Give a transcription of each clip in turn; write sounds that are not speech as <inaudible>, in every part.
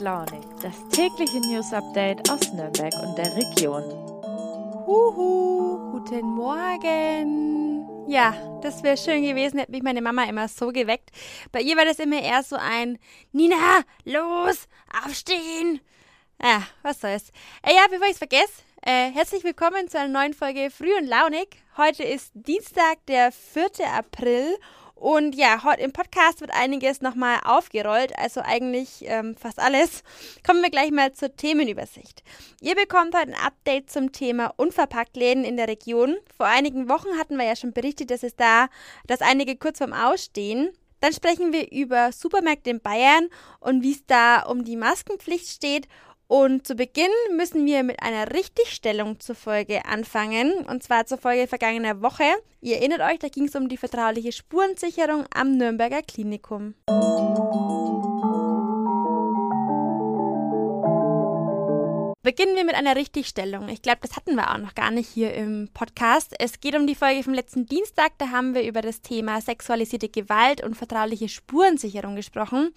Launig, das tägliche News Update aus Nürnberg und der Region. Huhu, guten Morgen. Ja, das wäre schön gewesen, hätte mich meine Mama immer so geweckt. Bei ihr war das immer eher so ein Nina, los, aufstehen. Ja, was soll's. Äh, ja, bevor ich's vergesse, äh, herzlich willkommen zu einer neuen Folge Früh und Launig. Heute ist Dienstag, der 4. April und ja, heute im Podcast wird einiges nochmal aufgerollt, also eigentlich ähm, fast alles. <laughs> Kommen wir gleich mal zur Themenübersicht. Ihr bekommt heute ein Update zum Thema Unverpacktläden in der Region. Vor einigen Wochen hatten wir ja schon berichtet, dass es da, dass einige kurz vorm Ausstehen. Dann sprechen wir über Supermärkte in Bayern und wie es da um die Maskenpflicht steht und zu Beginn müssen wir mit einer Richtigstellung zur Folge anfangen, und zwar zur Folge vergangener Woche. Ihr erinnert euch, da ging es um die vertrauliche Spurensicherung am Nürnberger Klinikum. Beginnen wir mit einer Richtigstellung. Ich glaube, das hatten wir auch noch gar nicht hier im Podcast. Es geht um die Folge vom letzten Dienstag. Da haben wir über das Thema sexualisierte Gewalt und vertrauliche Spurensicherung gesprochen.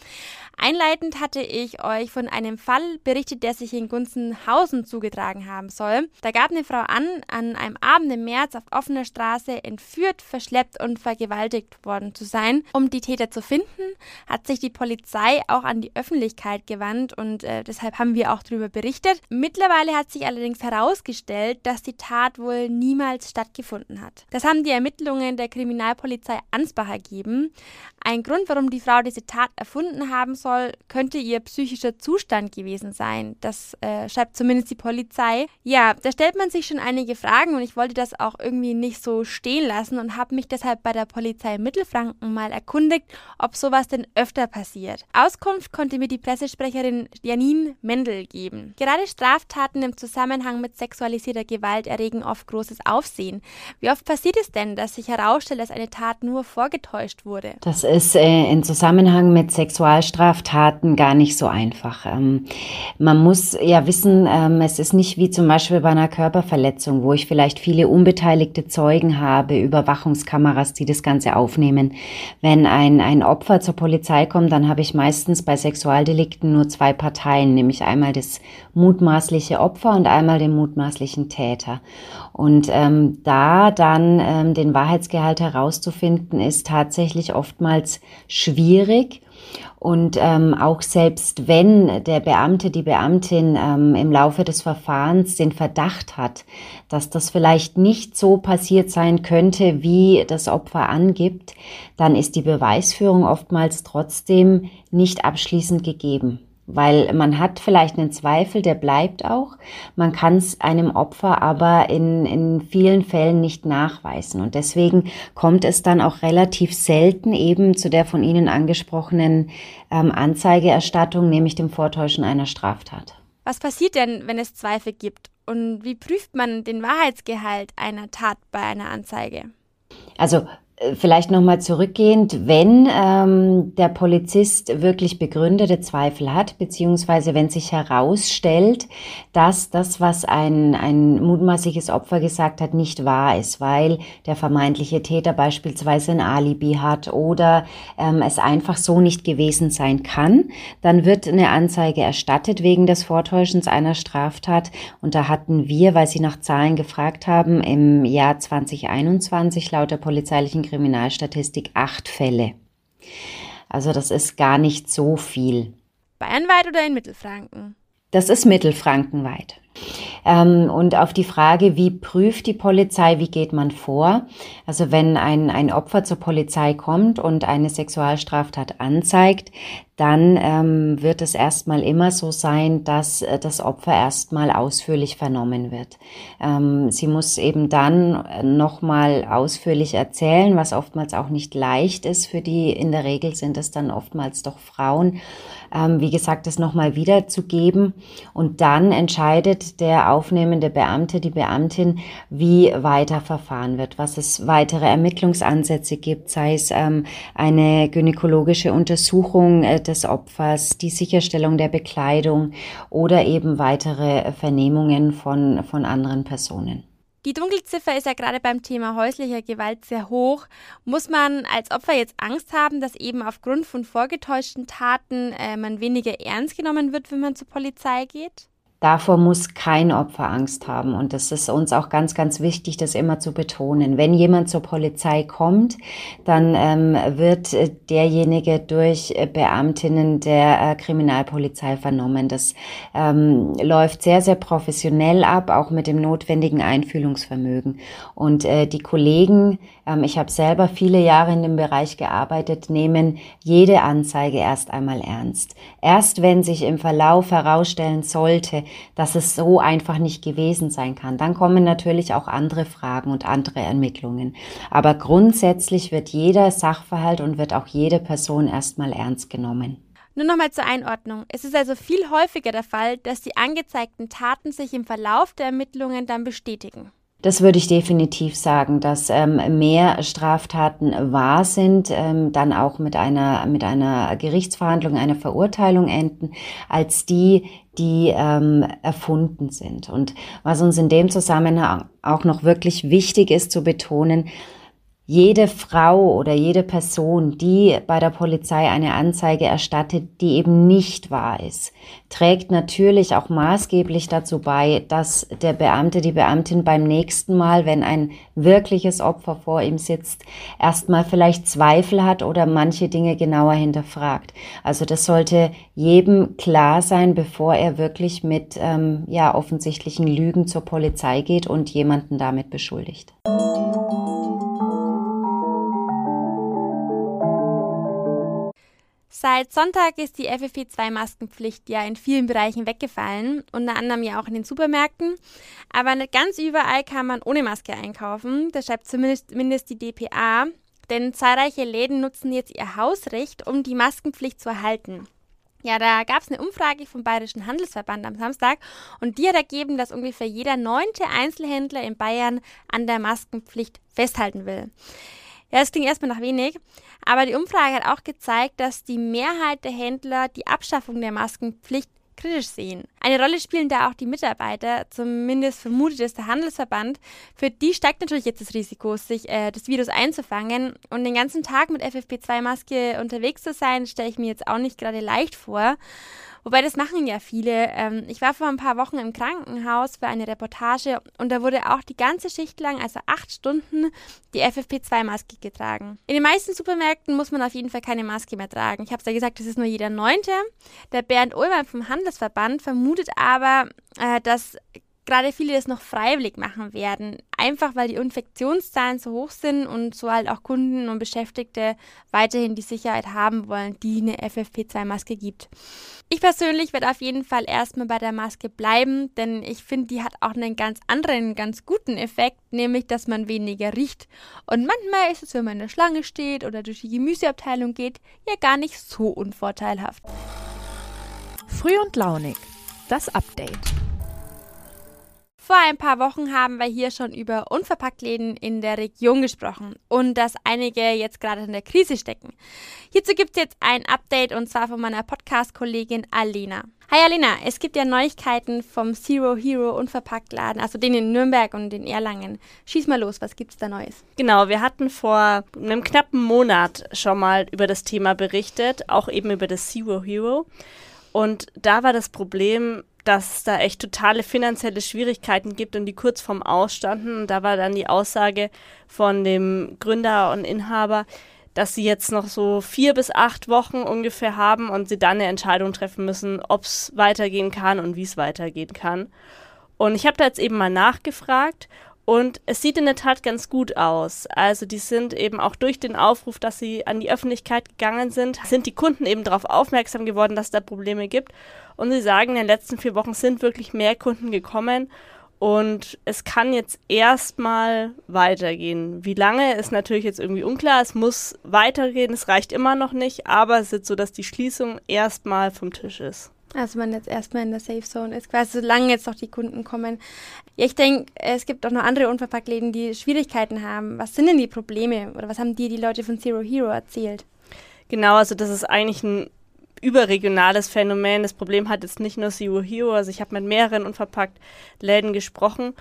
Einleitend hatte ich euch von einem Fall berichtet, der sich in Gunzenhausen zugetragen haben soll. Da gab eine Frau an, an einem Abend im März auf offener Straße entführt, verschleppt und vergewaltigt worden zu sein. Um die Täter zu finden, hat sich die Polizei auch an die Öffentlichkeit gewandt und äh, deshalb haben wir auch darüber berichtet. Mittlerweile hat sich allerdings herausgestellt, dass die Tat wohl niemals stattgefunden hat. Das haben die Ermittlungen der Kriminalpolizei Ansbach ergeben. Ein Grund, warum die Frau diese Tat erfunden haben soll, könnte ihr psychischer Zustand gewesen sein. Das äh, schreibt zumindest die Polizei. Ja, da stellt man sich schon einige Fragen und ich wollte das auch irgendwie nicht so stehen lassen und habe mich deshalb bei der Polizei Mittelfranken mal erkundigt, ob sowas denn öfter passiert. Auskunft konnte mir die Pressesprecherin Janine Mendel geben. Gerade Straftaten im Zusammenhang mit sexualisierter Gewalt erregen oft großes Aufsehen. Wie oft passiert es denn, dass sich herausstellt, dass eine Tat nur vorgetäuscht wurde? Das ist äh, in Zusammenhang mit Sexualstraftaten gar nicht so einfach. Ähm, man muss ja wissen, ähm, es ist nicht wie zum Beispiel bei einer Körperverletzung, wo ich vielleicht viele unbeteiligte Zeugen habe, Überwachungskameras, die das Ganze aufnehmen. Wenn ein, ein Opfer zur Polizei kommt, dann habe ich meistens bei Sexualdelikten nur zwei Parteien, nämlich einmal das mutmaßliche Opfer und einmal den mutmaßlichen Täter. Und ähm, da dann ähm, den Wahrheitsgehalt herauszufinden, ist tatsächlich oftmals schwierig. Und ähm, auch selbst wenn der Beamte, die Beamtin ähm, im Laufe des Verfahrens den Verdacht hat, dass das vielleicht nicht so passiert sein könnte, wie das Opfer angibt, dann ist die Beweisführung oftmals trotzdem nicht abschließend gegeben weil man hat vielleicht einen Zweifel, der bleibt auch. Man kann es einem Opfer aber in, in vielen Fällen nicht nachweisen. Und deswegen kommt es dann auch relativ selten eben zu der von Ihnen angesprochenen ähm, Anzeigeerstattung, nämlich dem Vortäuschen einer Straftat. Was passiert denn, wenn es Zweifel gibt? Und wie prüft man den Wahrheitsgehalt einer Tat bei einer Anzeige? Also Vielleicht nochmal zurückgehend, wenn ähm, der Polizist wirklich begründete Zweifel hat, beziehungsweise wenn sich herausstellt, dass das, was ein, ein mutmaßliches Opfer gesagt hat, nicht wahr ist, weil der vermeintliche Täter beispielsweise ein Alibi hat oder ähm, es einfach so nicht gewesen sein kann, dann wird eine Anzeige erstattet wegen des Vortäuschens einer Straftat. Und da hatten wir, weil Sie nach Zahlen gefragt haben, im Jahr 2021 laut der polizeilichen Kriminalstatistik acht Fälle. Also das ist gar nicht so viel. Bayernweit oder in Mittelfranken? Das ist mittelfrankenweit. Ähm, und auf die Frage, wie prüft die Polizei, wie geht man vor? Also wenn ein, ein Opfer zur Polizei kommt und eine Sexualstraftat anzeigt, dann ähm, wird es erstmal immer so sein, dass äh, das Opfer erstmal ausführlich vernommen wird. Ähm, sie muss eben dann nochmal ausführlich erzählen, was oftmals auch nicht leicht ist für die, in der Regel sind es dann oftmals doch Frauen, ähm, wie gesagt, das nochmal wiederzugeben. Und dann entscheidet der aufnehmende Beamte, die Beamtin, wie weiter verfahren wird, was es weitere Ermittlungsansätze gibt, sei es ähm, eine gynäkologische Untersuchung äh, des Opfers, die Sicherstellung der Bekleidung oder eben weitere Vernehmungen von, von anderen Personen. Die Dunkelziffer ist ja gerade beim Thema häuslicher Gewalt sehr hoch. Muss man als Opfer jetzt Angst haben, dass eben aufgrund von vorgetäuschten Taten äh, man weniger ernst genommen wird, wenn man zur Polizei geht? Davor muss kein Opfer Angst haben. Und das ist uns auch ganz, ganz wichtig, das immer zu betonen. Wenn jemand zur Polizei kommt, dann ähm, wird äh, derjenige durch äh, Beamtinnen der äh, Kriminalpolizei vernommen. Das ähm, läuft sehr, sehr professionell ab, auch mit dem notwendigen Einfühlungsvermögen. Und äh, die Kollegen, ich habe selber viele Jahre in dem Bereich gearbeitet, nehmen jede Anzeige erst einmal ernst. Erst wenn sich im Verlauf herausstellen sollte, dass es so einfach nicht gewesen sein kann. Dann kommen natürlich auch andere Fragen und andere Ermittlungen. Aber grundsätzlich wird jeder Sachverhalt und wird auch jede Person erstmal ernst genommen. Nur nochmal zur Einordnung. Es ist also viel häufiger der Fall, dass die angezeigten Taten sich im Verlauf der Ermittlungen dann bestätigen. Das würde ich definitiv sagen, dass ähm, mehr Straftaten wahr sind, ähm, dann auch mit einer, mit einer Gerichtsverhandlung, einer Verurteilung enden, als die, die ähm, erfunden sind. Und was uns in dem Zusammenhang auch noch wirklich wichtig ist zu betonen, jede Frau oder jede Person, die bei der Polizei eine Anzeige erstattet, die eben nicht wahr ist, trägt natürlich auch maßgeblich dazu bei, dass der Beamte, die Beamtin beim nächsten Mal, wenn ein wirkliches Opfer vor ihm sitzt, erstmal vielleicht Zweifel hat oder manche Dinge genauer hinterfragt. Also das sollte jedem klar sein, bevor er wirklich mit ähm, ja offensichtlichen Lügen zur Polizei geht und jemanden damit beschuldigt. Seit Sonntag ist die FFP2-Maskenpflicht ja in vielen Bereichen weggefallen, unter anderem ja auch in den Supermärkten. Aber nicht ganz überall kann man ohne Maske einkaufen. Das schreibt zumindest die DPA. Denn zahlreiche Läden nutzen jetzt ihr Hausrecht, um die Maskenpflicht zu erhalten. Ja, da gab es eine Umfrage vom Bayerischen Handelsverband am Samstag und die hat ergeben, dass ungefähr jeder neunte Einzelhändler in Bayern an der Maskenpflicht festhalten will. Ja, das klingt erstmal nach wenig, aber die Umfrage hat auch gezeigt, dass die Mehrheit der Händler die Abschaffung der Maskenpflicht kritisch sehen. Eine Rolle spielen da auch die Mitarbeiter, zumindest vermutet es der Handelsverband. Für die steigt natürlich jetzt das Risiko, sich äh, das Virus einzufangen. Und den ganzen Tag mit FFP2-Maske unterwegs zu sein, stelle ich mir jetzt auch nicht gerade leicht vor. Wobei das machen ja viele. Ähm, ich war vor ein paar Wochen im Krankenhaus für eine Reportage und da wurde auch die ganze Schicht lang, also acht Stunden, die FFP2-Maske getragen. In den meisten Supermärkten muss man auf jeden Fall keine Maske mehr tragen. Ich habe es ja gesagt, das ist nur jeder Neunte. Der Bernd Ullmann vom Handelsverband vermutet aber, äh, dass gerade viele das noch freiwillig machen werden. Einfach weil die Infektionszahlen so hoch sind und so halt auch Kunden und Beschäftigte weiterhin die Sicherheit haben wollen, die eine FFP2-Maske gibt. Ich persönlich werde auf jeden Fall erstmal bei der Maske bleiben, denn ich finde, die hat auch einen ganz anderen, ganz guten Effekt, nämlich, dass man weniger riecht. Und manchmal ist es, wenn man in der Schlange steht oder durch die Gemüseabteilung geht, ja gar nicht so unvorteilhaft. Früh und launig. Das Update. Vor ein paar Wochen haben wir hier schon über Unverpacktläden in der Region gesprochen und dass einige jetzt gerade in der Krise stecken. Hierzu gibt es jetzt ein Update und zwar von meiner Podcast-Kollegin Alena. Hi Alena, es gibt ja Neuigkeiten vom Zero Hero Unverpacktladen, also den in Nürnberg und in Erlangen. Schieß mal los, was gibt's da Neues? Genau, wir hatten vor einem knappen Monat schon mal über das Thema berichtet, auch eben über das Zero Hero. Und da war das Problem, dass es da echt totale finanzielle Schwierigkeiten gibt und die kurz vorm Ausstanden. Und da war dann die Aussage von dem Gründer und Inhaber, dass sie jetzt noch so vier bis acht Wochen ungefähr haben und sie dann eine Entscheidung treffen müssen, ob es weitergehen kann und wie es weitergehen kann. Und ich habe da jetzt eben mal nachgefragt und es sieht in der Tat ganz gut aus. Also die sind eben auch durch den Aufruf, dass sie an die Öffentlichkeit gegangen sind, sind die Kunden eben darauf aufmerksam geworden, dass es da Probleme gibt. Und sie sagen, in den letzten vier Wochen sind wirklich mehr Kunden gekommen. Und es kann jetzt erstmal weitergehen. Wie lange ist natürlich jetzt irgendwie unklar. Es muss weitergehen, es reicht immer noch nicht, aber es ist so, dass die Schließung erstmal vom Tisch ist. Also man jetzt erstmal in der Safe Zone ist, quasi solange jetzt noch die Kunden kommen. Ja, ich denke, es gibt auch noch andere Unverpacktläden, die Schwierigkeiten haben. Was sind denn die Probleme oder was haben dir die Leute von Zero Hero erzählt? Genau, also das ist eigentlich ein überregionales Phänomen. Das Problem hat jetzt nicht nur Zero Hero, also ich habe mit mehreren unverpackt Läden gesprochen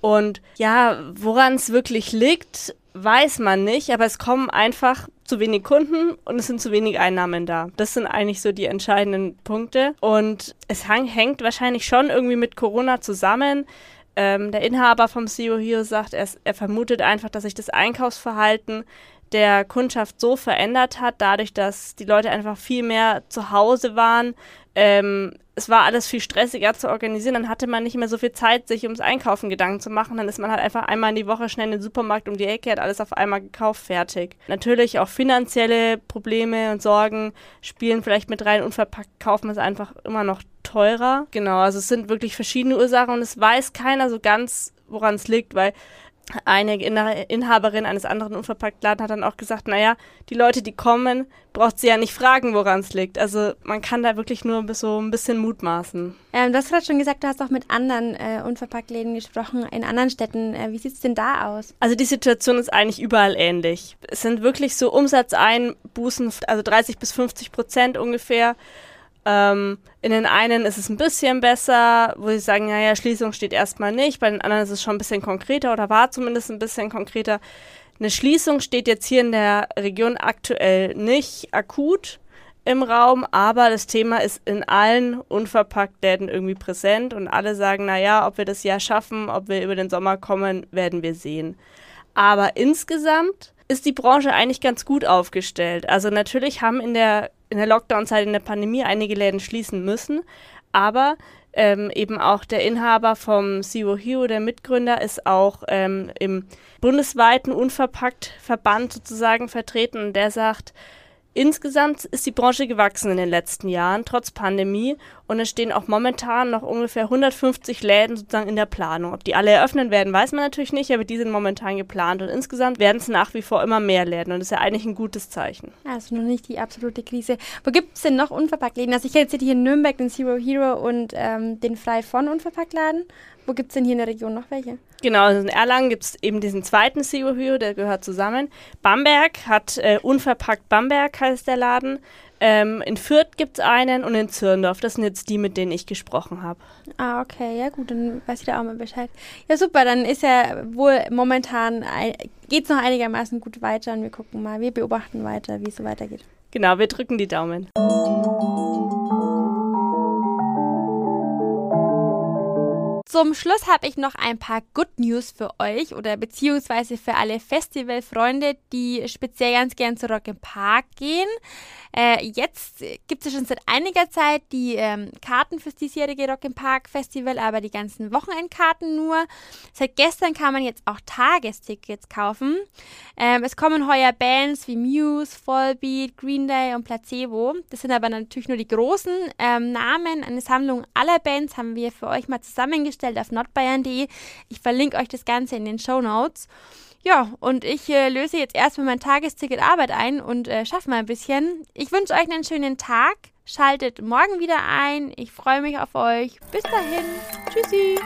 Und ja, woran es wirklich liegt, weiß man nicht, aber es kommen einfach zu wenig Kunden und es sind zu wenig Einnahmen da. Das sind eigentlich so die entscheidenden Punkte. Und es hängt wahrscheinlich schon irgendwie mit Corona zusammen. Ähm, der Inhaber vom CEO Hero sagt, er, er vermutet einfach, dass sich das Einkaufsverhalten der Kundschaft so verändert hat, dadurch, dass die Leute einfach viel mehr zu Hause waren. Ähm, es war alles viel stressiger zu organisieren, dann hatte man nicht mehr so viel Zeit, sich ums Einkaufen Gedanken zu machen. Dann ist man halt einfach einmal in die Woche schnell in den Supermarkt um die Ecke, hat alles auf einmal gekauft, fertig. Natürlich auch finanzielle Probleme und Sorgen spielen vielleicht mit rein. Unverpackt kaufen ist einfach immer noch teurer. Genau, also es sind wirklich verschiedene Ursachen und es weiß keiner so ganz, woran es liegt, weil eine Inhaberin eines anderen Unverpacktladen hat dann auch gesagt, naja, die Leute, die kommen, braucht sie ja nicht fragen, woran es liegt. Also man kann da wirklich nur so ein bisschen mutmaßen. Ähm, du hast gerade schon gesagt, du hast auch mit anderen äh, Unverpacktläden gesprochen, in anderen Städten. Äh, wie sieht es denn da aus? Also die Situation ist eigentlich überall ähnlich. Es sind wirklich so Umsatzeinbußen, also 30 bis 50 Prozent ungefähr. Ähm, in den einen ist es ein bisschen besser, wo sie sagen, naja, Schließung steht erstmal nicht. Bei den anderen ist es schon ein bisschen konkreter oder war zumindest ein bisschen konkreter. Eine Schließung steht jetzt hier in der Region aktuell nicht akut im Raum, aber das Thema ist in allen Unverpacktläden irgendwie präsent und alle sagen, naja, ob wir das Jahr schaffen, ob wir über den Sommer kommen, werden wir sehen. Aber insgesamt ist die Branche eigentlich ganz gut aufgestellt. Also natürlich haben in der in der Lockdown-Zeit in der Pandemie einige Läden schließen müssen, aber ähm, eben auch der Inhaber vom Zero Hero, der Mitgründer, ist auch ähm, im bundesweiten Unverpackt-Verband sozusagen vertreten und der sagt, Insgesamt ist die Branche gewachsen in den letzten Jahren, trotz Pandemie. Und es stehen auch momentan noch ungefähr 150 Läden sozusagen in der Planung. Ob die alle eröffnen werden, weiß man natürlich nicht, aber die sind momentan geplant. Und insgesamt werden es nach wie vor immer mehr Läden. Und das ist ja eigentlich ein gutes Zeichen. Also noch nicht die absolute Krise. Wo gibt es denn noch Unverpacktläden? Also ich kenne jetzt hier in Nürnberg den Zero Hero und ähm, den Frei von Unverpacktladen. Wo gibt es denn hier in der Region noch welche? Genau, also in Erlangen gibt es eben diesen zweiten CEO Hero, der gehört zusammen. Bamberg hat äh, Unverpackt Bamberg heißt der Laden. Ähm, in Fürth gibt es einen und in Zürndorf. Das sind jetzt die, mit denen ich gesprochen habe. Ah, okay, ja gut, dann weiß ich da auch mal Bescheid. Ja, super, dann ist ja wohl momentan, geht es noch einigermaßen gut weiter und wir gucken mal, wir beobachten weiter, wie es so weitergeht. Genau, wir drücken die Daumen. Zum Schluss habe ich noch ein paar Good News für euch oder beziehungsweise für alle Festivalfreunde, die speziell ganz gern zu Rock im Park gehen. Äh, jetzt gibt es schon seit einiger Zeit die ähm, Karten fürs diesjährige Rock im Park Festival, aber die ganzen Wochenendkarten nur. Seit gestern kann man jetzt auch Tagestickets kaufen. Ähm, es kommen heuer Bands wie Muse, Fallbeat, Green Day und Placebo. Das sind aber natürlich nur die großen ähm, Namen. Eine Sammlung aller Bands haben wir für euch mal zusammengestellt auf notbayern.de. Ich verlinke euch das Ganze in den Show Notes. Ja, und ich äh, löse jetzt erstmal mein Tagesticket Arbeit ein und äh, schaffe mal ein bisschen. Ich wünsche euch einen schönen Tag. Schaltet morgen wieder ein. Ich freue mich auf euch. Bis dahin. Tschüssi.